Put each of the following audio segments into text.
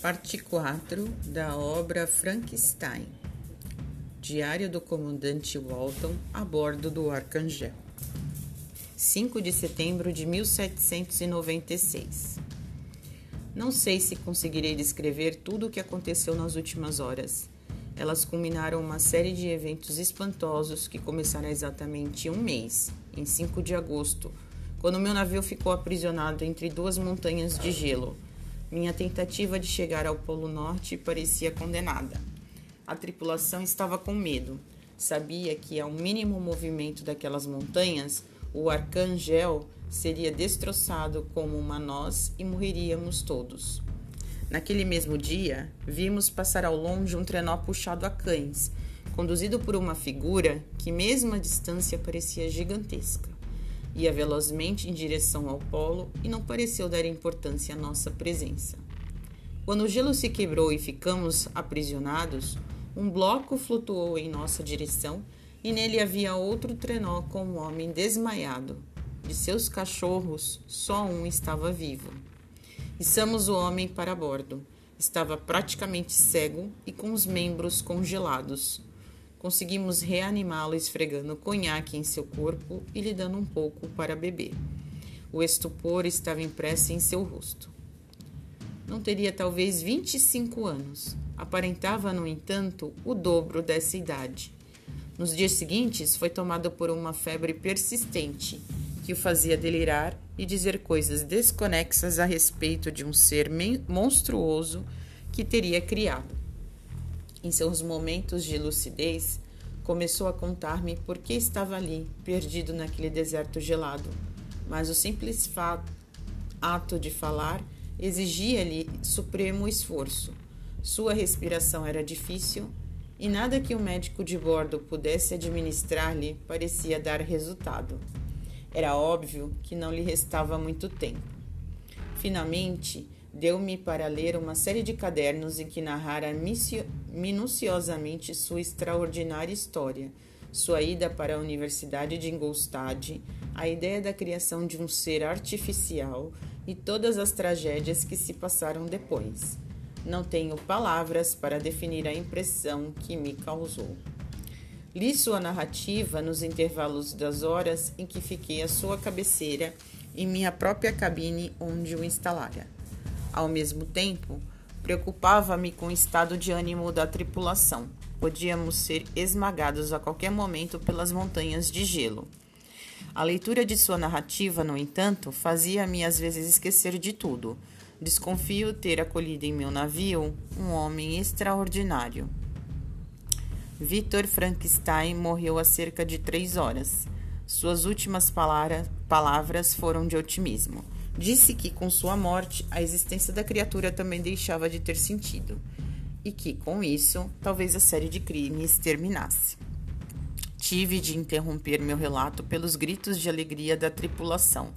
Parte 4 da obra Frankenstein. Diário do comandante Walton a bordo do Arcangel. 5 de setembro de 1796. Não sei se conseguirei descrever tudo o que aconteceu nas últimas horas. Elas culminaram uma série de eventos espantosos que começaram exatamente um mês, em 5 de agosto, quando meu navio ficou aprisionado entre duas montanhas de gelo minha tentativa de chegar ao Polo Norte parecia condenada. A tripulação estava com medo. Sabia que, ao mínimo movimento daquelas montanhas, o Arcangel seria destroçado como uma noz e morreríamos todos. Naquele mesmo dia, vimos passar ao longe um trenó puxado a cães, conduzido por uma figura que, mesmo à distância, parecia gigantesca. Ia velozmente em direção ao polo e não pareceu dar importância à nossa presença. Quando o gelo se quebrou e ficamos aprisionados, um bloco flutuou em nossa direção e nele havia outro trenó com um homem desmaiado. De seus cachorros, só um estava vivo. Içamos o homem para bordo. Estava praticamente cego e com os membros congelados. Conseguimos reanimá-lo esfregando conhaque em seu corpo e lhe dando um pouco para beber. O estupor estava impresso em seu rosto. Não teria talvez 25 anos. Aparentava, no entanto, o dobro dessa idade. Nos dias seguintes, foi tomado por uma febre persistente que o fazia delirar e dizer coisas desconexas a respeito de um ser monstruoso que teria criado. Em seus momentos de lucidez, começou a contar-me por que estava ali, perdido naquele deserto gelado. Mas o simples ato de falar exigia-lhe supremo esforço. Sua respiração era difícil e nada que o médico de bordo pudesse administrar-lhe parecia dar resultado. Era óbvio que não lhe restava muito tempo. Finalmente, deu-me para ler uma série de cadernos em que narrara minuciosamente sua extraordinária história, sua ida para a Universidade de Ingolstadt, a ideia da criação de um ser artificial e todas as tragédias que se passaram depois. Não tenho palavras para definir a impressão que me causou. Li sua narrativa nos intervalos das horas em que fiquei à sua cabeceira em minha própria cabine onde o instalara. Ao mesmo tempo, preocupava-me com o estado de ânimo da tripulação. Podíamos ser esmagados a qualquer momento pelas montanhas de gelo. A leitura de sua narrativa, no entanto, fazia-me às vezes esquecer de tudo. Desconfio ter acolhido em meu navio um homem extraordinário. Victor Frankenstein morreu há cerca de três horas. Suas últimas palavras foram de otimismo. Disse que, com sua morte, a existência da criatura também deixava de ter sentido, e que, com isso, talvez a série de crimes terminasse. Tive de interromper meu relato pelos gritos de alegria da tripulação.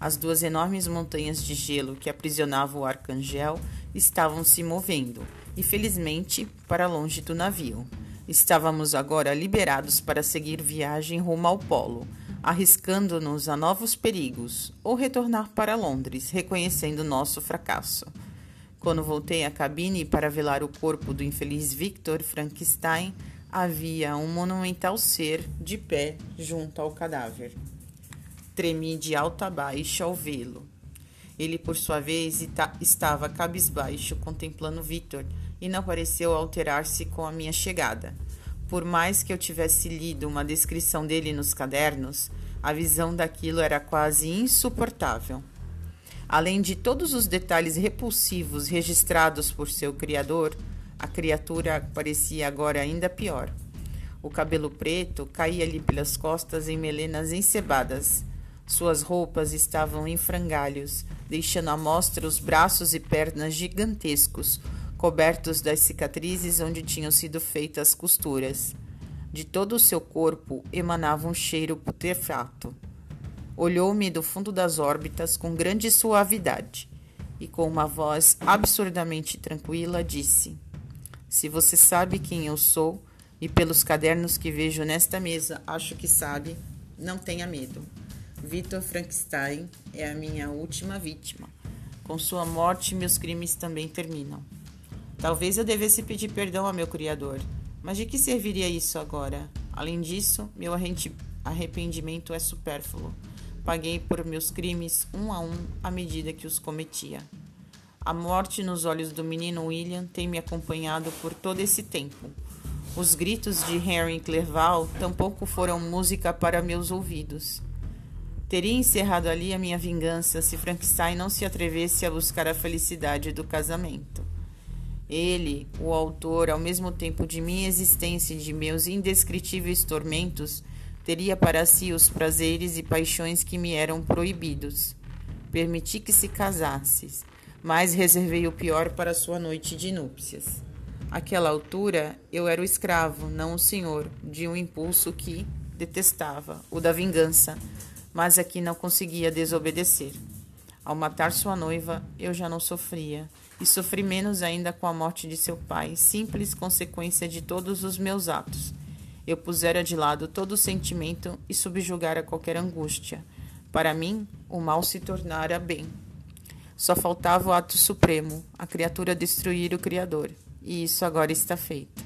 As duas enormes montanhas de gelo que aprisionavam o arcangel estavam se movendo, e felizmente para longe do navio. Estávamos agora liberados para seguir viagem rumo ao polo arriscando-nos a novos perigos, ou retornar para Londres, reconhecendo nosso fracasso. Quando voltei à cabine para velar o corpo do infeliz Victor Frankenstein, havia um monumental ser de pé junto ao cadáver. Tremi de alto a baixo ao vê-lo. Ele, por sua vez, estava cabisbaixo contemplando Victor e não pareceu alterar-se com a minha chegada. Por mais que eu tivesse lido uma descrição dele nos cadernos, a visão daquilo era quase insuportável. Além de todos os detalhes repulsivos registrados por seu criador, a criatura parecia agora ainda pior. O cabelo preto caía-lhe pelas costas em melenas encebadas. Suas roupas estavam em frangalhos, deixando à mostra os braços e pernas gigantescos, cobertos das cicatrizes onde tinham sido feitas costuras. De todo o seu corpo emanava um cheiro putrefato. Olhou-me do fundo das órbitas com grande suavidade e, com uma voz absurdamente tranquila, disse: Se você sabe quem eu sou e pelos cadernos que vejo nesta mesa acho que sabe, não tenha medo. Victor Frankenstein é a minha última vítima. Com sua morte, meus crimes também terminam. Talvez eu devesse pedir perdão a meu Criador, mas de que serviria isso agora? Além disso, meu arrependimento é supérfluo. Paguei por meus crimes um a um à medida que os cometia. A morte nos olhos do menino William tem me acompanhado por todo esse tempo. Os gritos de Henry Clerval tampouco foram música para meus ouvidos. Teria encerrado ali a minha vingança se Frankenstein não se atrevesse a buscar a felicidade do casamento. Ele, o autor, ao mesmo tempo de minha existência e de meus indescritíveis tormentos, teria para si os prazeres e paixões que me eram proibidos. Permiti que se casasse, mas reservei o pior para sua noite de núpcias. Àquela altura, eu era o escravo, não o senhor, de um impulso que detestava, o da vingança, mas aqui não conseguia desobedecer. Ao matar sua noiva, eu já não sofria, e sofri menos ainda com a morte de seu pai, simples consequência de todos os meus atos. Eu pusera de lado todo sentimento e subjugara qualquer angústia. Para mim, o mal se tornara bem. Só faltava o ato supremo, a criatura destruir o Criador, e isso agora está feito.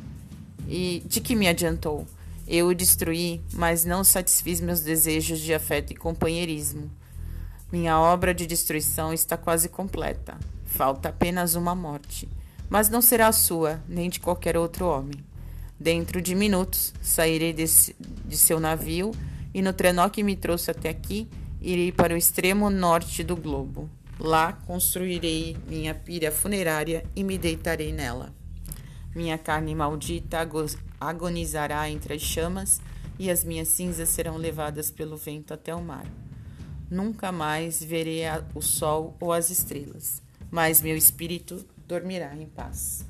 E de que me adiantou? Eu o destruí, mas não satisfiz meus desejos de afeto e companheirismo. Minha obra de destruição está quase completa. Falta apenas uma morte. Mas não será a sua, nem de qualquer outro homem. Dentro de minutos, sairei desse, de seu navio e no trenó que me trouxe até aqui, irei para o extremo norte do globo. Lá construirei minha pira funerária e me deitarei nela. Minha carne maldita agonizará entre as chamas e as minhas cinzas serão levadas pelo vento até o mar. Nunca mais verei o sol ou as estrelas, mas meu espírito dormirá em paz.